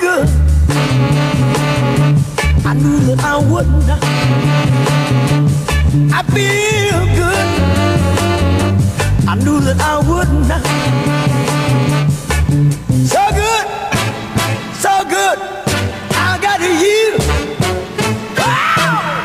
good. I knew that I would not. I feel good. I knew that I would not. So good, so good. I got you.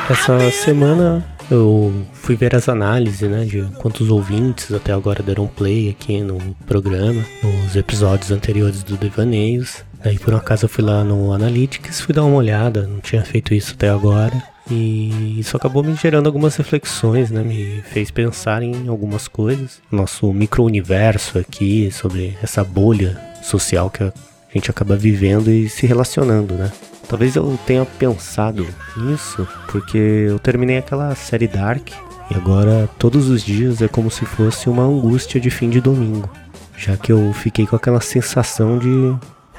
Essa semana eu fui ver as análises, né, de quantos ouvintes até agora deram play aqui no programa, nos episódios anteriores do Devaneios. Daí por um acaso eu fui lá no Analytics, fui dar uma olhada, não tinha feito isso até agora. E isso acabou me gerando algumas reflexões, né? Me fez pensar em algumas coisas. Nosso micro-universo aqui, sobre essa bolha social que a gente acaba vivendo e se relacionando, né? Talvez eu tenha pensado nisso porque eu terminei aquela série Dark e agora todos os dias é como se fosse uma angústia de fim de domingo, já que eu fiquei com aquela sensação de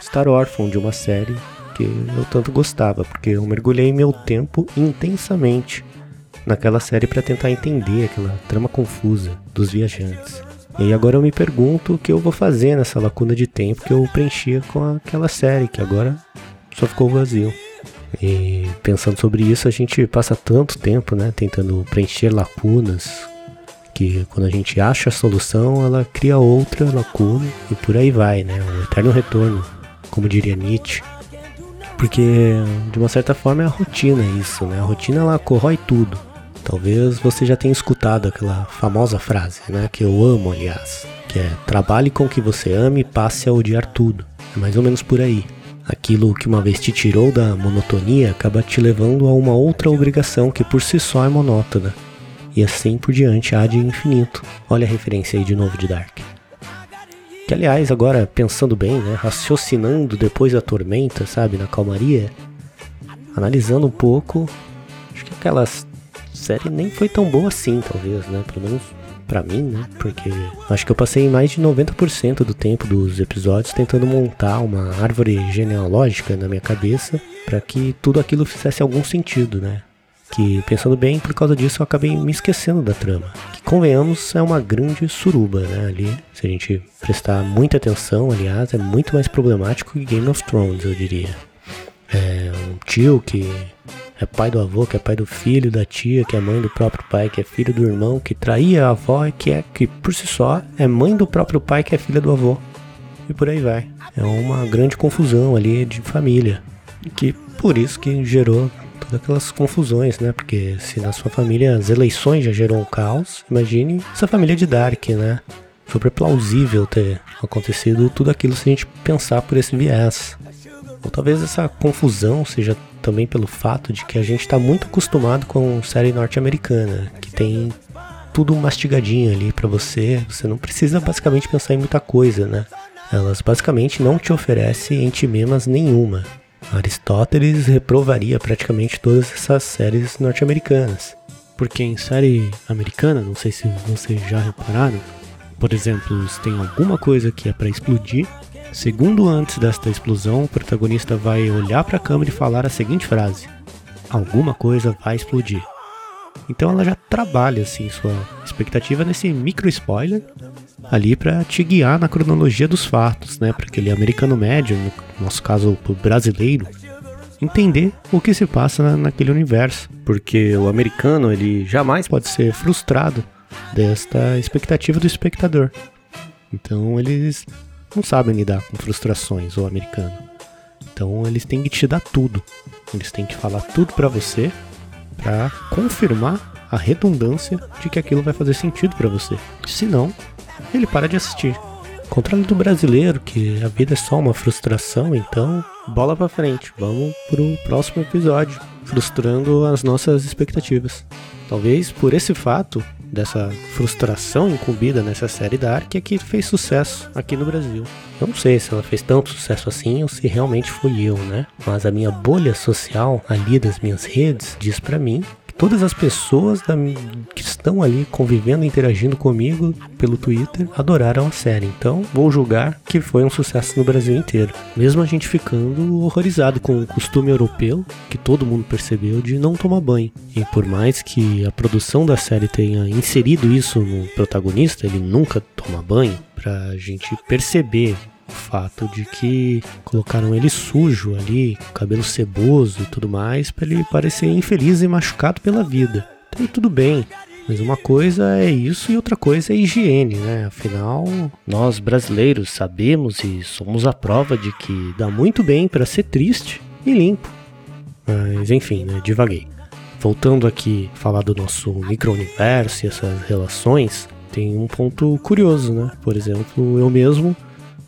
estar órfão de uma série que eu tanto gostava, porque eu mergulhei meu tempo intensamente naquela série para tentar entender aquela trama confusa dos viajantes. E agora eu me pergunto o que eu vou fazer nessa lacuna de tempo que eu preenchia com aquela série, que agora só ficou vazio. E pensando sobre isso, a gente passa tanto tempo, né, tentando preencher lacunas, que quando a gente acha a solução, ela cria outra lacuna e por aí vai, né, um eterno retorno, como diria Nietzsche. Porque de uma certa forma é a rotina isso, né? A rotina ela corrói tudo. Talvez você já tenha escutado aquela famosa frase, né, que eu amo, aliás, que é trabalhe com o que você ama e passe a odiar tudo. É mais ou menos por aí. Aquilo que uma vez te tirou da monotonia acaba te levando a uma outra obrigação que por si só é monótona. E assim por diante há de infinito. Olha a referência aí de novo de Dark. Que aliás, agora pensando bem, né, raciocinando depois da tormenta, sabe, na calmaria, analisando um pouco, acho que aquela série nem foi tão boa assim, talvez, né, pelo menos para mim, né? Porque acho que eu passei mais de 90% do tempo dos episódios tentando montar uma árvore genealógica na minha cabeça para que tudo aquilo fizesse algum sentido, né? Que pensando bem, por causa disso eu acabei me esquecendo da trama. Que convenhamos, é uma grande suruba, né? Ali, se a gente prestar muita atenção, aliás, é muito mais problemático que Game of Thrones, eu diria. É um tio que é pai do avô, que é pai do filho, da tia, que é mãe do próprio pai, que é filho do irmão, que traía a avó, que é que por si só é mãe do próprio pai, que é filha do avô. E por aí vai. É uma grande confusão ali de família. Que por isso que gerou todas aquelas confusões, né? Porque se na sua família as eleições já gerou um caos, imagine essa família de Dark, né? Super plausível ter acontecido tudo aquilo se a gente pensar por esse viés. Ou talvez essa confusão seja também pelo fato de que a gente está muito acostumado com série norte-americana, que tem tudo mastigadinho ali para você, você não precisa basicamente pensar em muita coisa, né? Elas basicamente não te oferecem entimemas nenhuma. Aristóteles reprovaria praticamente todas essas séries norte-americanas. Porque em série americana, não sei se vocês já repararam, por exemplo, se tem alguma coisa que é para explodir, Segundo antes desta explosão, o protagonista vai olhar para a câmera e falar a seguinte frase: Alguma coisa vai explodir. Então ela já trabalha assim sua expectativa nesse micro spoiler ali para te guiar na cronologia dos fatos, né? Para aquele americano médio, no nosso caso o brasileiro, entender o que se passa naquele universo, porque o americano ele jamais pode ser frustrado desta expectativa do espectador. Então eles não sabem lidar com frustrações, o americano. Então eles têm que te dar tudo. Eles têm que falar tudo para você para confirmar a redundância de que aquilo vai fazer sentido para você. Senão, ele para de assistir. Contrário do brasileiro, que a vida é só uma frustração, então bola para frente. Vamos pro próximo episódio, frustrando as nossas expectativas. Talvez por esse fato, dessa frustração incumbida nessa série Dark é que fez sucesso aqui no Brasil. Eu não sei se ela fez tanto sucesso assim ou se realmente fui eu, né? Mas a minha bolha social ali das minhas redes diz para mim todas as pessoas da, que estão ali convivendo, interagindo comigo pelo Twitter, adoraram a série. Então, vou julgar que foi um sucesso no Brasil inteiro. Mesmo a gente ficando horrorizado com o costume europeu, que todo mundo percebeu, de não tomar banho. E por mais que a produção da série tenha inserido isso no protagonista, ele nunca toma banho, pra gente perceber O fato de que colocaram ele sujo ali, cabelo ceboso e tudo mais, para ele parecer infeliz e machucado pela vida. Então tudo bem, mas uma coisa é isso e outra coisa é higiene, né? Afinal, nós brasileiros sabemos e somos a prova de que dá muito bem para ser triste e limpo. Mas enfim, né? Divaguei. Voltando aqui falar do nosso micro-universo e essas relações, tem um ponto curioso, né? Por exemplo, eu mesmo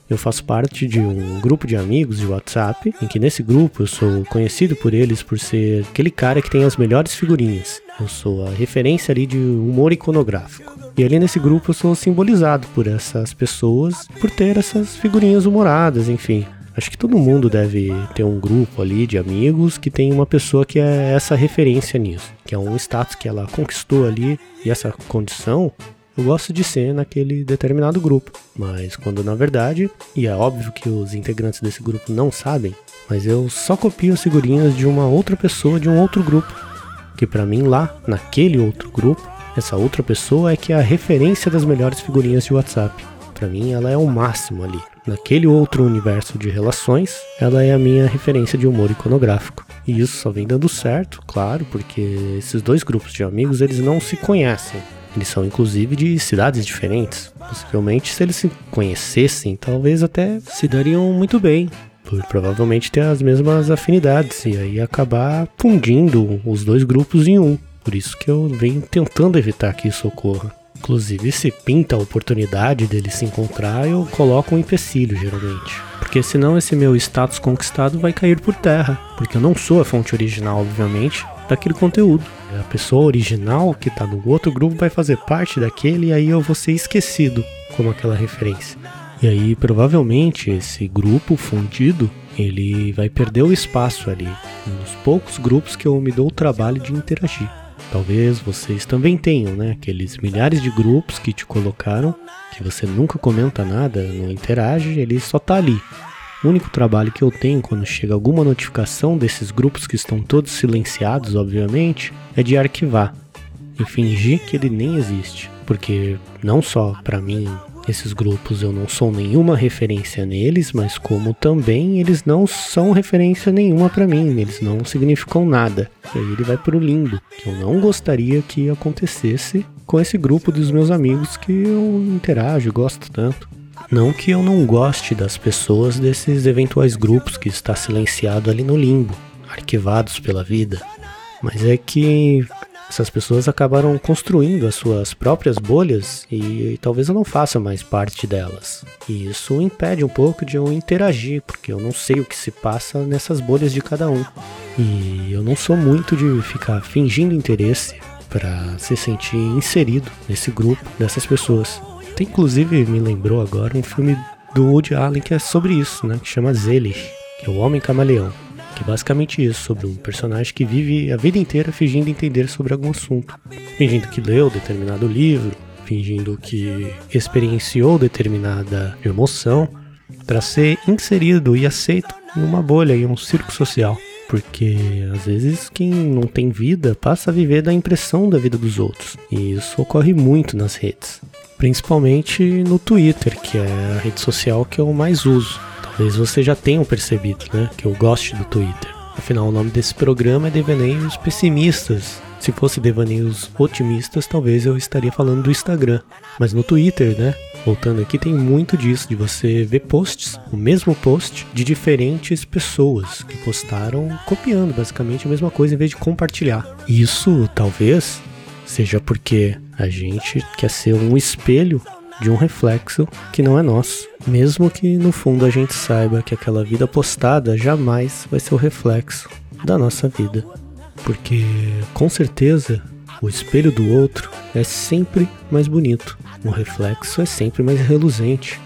eu faço parte de um grupo de amigos de WhatsApp, em que nesse grupo eu sou conhecido por eles por ser aquele cara que tem as melhores figurinhas. Eu sou a referência ali de humor iconográfico. E ali nesse grupo eu sou simbolizado por essas pessoas, por ter essas figurinhas humoradas, enfim. Acho que todo mundo deve ter um grupo ali de amigos que tem uma pessoa que é essa referência nisso, que é um status que ela conquistou ali e essa condição eu gosto de ser naquele determinado grupo. Mas quando na verdade, e é óbvio que os integrantes desse grupo não sabem, mas eu só copio as figurinhas de uma outra pessoa de um outro grupo. Que para mim lá, naquele outro grupo, essa outra pessoa é que é a referência das melhores figurinhas de WhatsApp. Para mim ela é o máximo ali. Naquele outro universo de relações, ela é a minha referência de humor iconográfico. E isso só vem dando certo, claro, porque esses dois grupos de amigos eles não se conhecem. Eles são inclusive de cidades diferentes. Possivelmente, se eles se conhecessem, talvez até se dariam muito bem. Por provavelmente ter as mesmas afinidades e aí acabar fundindo os dois grupos em um. Por isso que eu venho tentando evitar que isso ocorra. Inclusive, se pinta a oportunidade deles se encontrar, eu coloco um empecilho, geralmente. Porque senão esse meu status conquistado vai cair por terra. Porque eu não sou a fonte original, obviamente, daquele conteúdo. A pessoa original que está no outro grupo vai fazer parte daquele e aí eu vou ser esquecido como aquela referência. E aí provavelmente esse grupo fundido ele vai perder o espaço ali nos poucos grupos que eu me dou o trabalho de interagir. Talvez vocês também tenham, né? Aqueles milhares de grupos que te colocaram, que você nunca comenta nada, não interage, ele só tá ali. O único trabalho que eu tenho quando chega alguma notificação desses grupos que estão todos silenciados, obviamente, é de arquivar e fingir que ele nem existe, porque não só para mim esses grupos eu não sou nenhuma referência neles, mas como também eles não são referência nenhuma para mim, eles não significam nada. E aí ele vai pro limbo, que eu não gostaria que acontecesse com esse grupo dos meus amigos que eu interajo, gosto tanto. Não que eu não goste das pessoas desses eventuais grupos que está silenciado ali no limbo, arquivados pela vida, mas é que essas pessoas acabaram construindo as suas próprias bolhas e, e, talvez eu não faça mais parte delas. E isso impede um pouco de eu interagir, porque eu não sei o que se passa nessas bolhas de cada um. E eu não sou muito de ficar fingindo interesse para se sentir inserido nesse grupo dessas pessoas. Até inclusive me lembrou agora um filme do Woody Allen que é sobre isso, né? Que chama Zelig, que é o Homem Camaleão. Que é basicamente isso, sobre um personagem que vive a vida inteira fingindo entender sobre algum assunto. Fingindo que leu determinado livro, fingindo que experienciou determinada emoção, para ser inserido e aceito em uma bolha, em um circo social. Porque às vezes quem não tem vida passa a viver da impressão da vida dos outros. E isso ocorre muito nas redes principalmente no Twitter, que é a rede social que eu mais uso. Talvez você já tenham percebido, né, que eu gosto do Twitter. Afinal, o nome desse programa é Devaneios Pessimistas. Se fosse Devaneios Otimistas, talvez eu estaria falando do Instagram. Mas no Twitter, né? Voltando aqui, tem muito disso, de você ver posts, o mesmo post, de diferentes pessoas que postaram copiando basicamente a mesma coisa em vez de compartilhar. Isso talvez seja porque a gente quer ser um espelho de um reflexo que não é nosso. Mesmo que no fundo a gente saiba que aquela vida postada jamais vai ser o reflexo da nossa vida. Porque com certeza o espelho do outro é sempre mais bonito, o reflexo é sempre mais reluzente.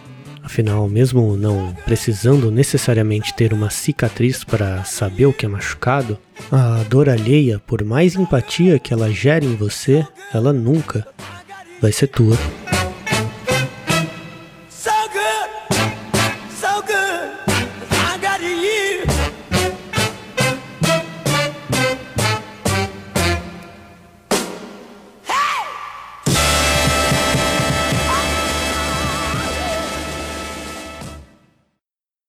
Afinal, mesmo não precisando necessariamente ter uma cicatriz para saber o que é machucado, a dor alheia, por mais empatia que ela gere em você, ela nunca vai ser tua.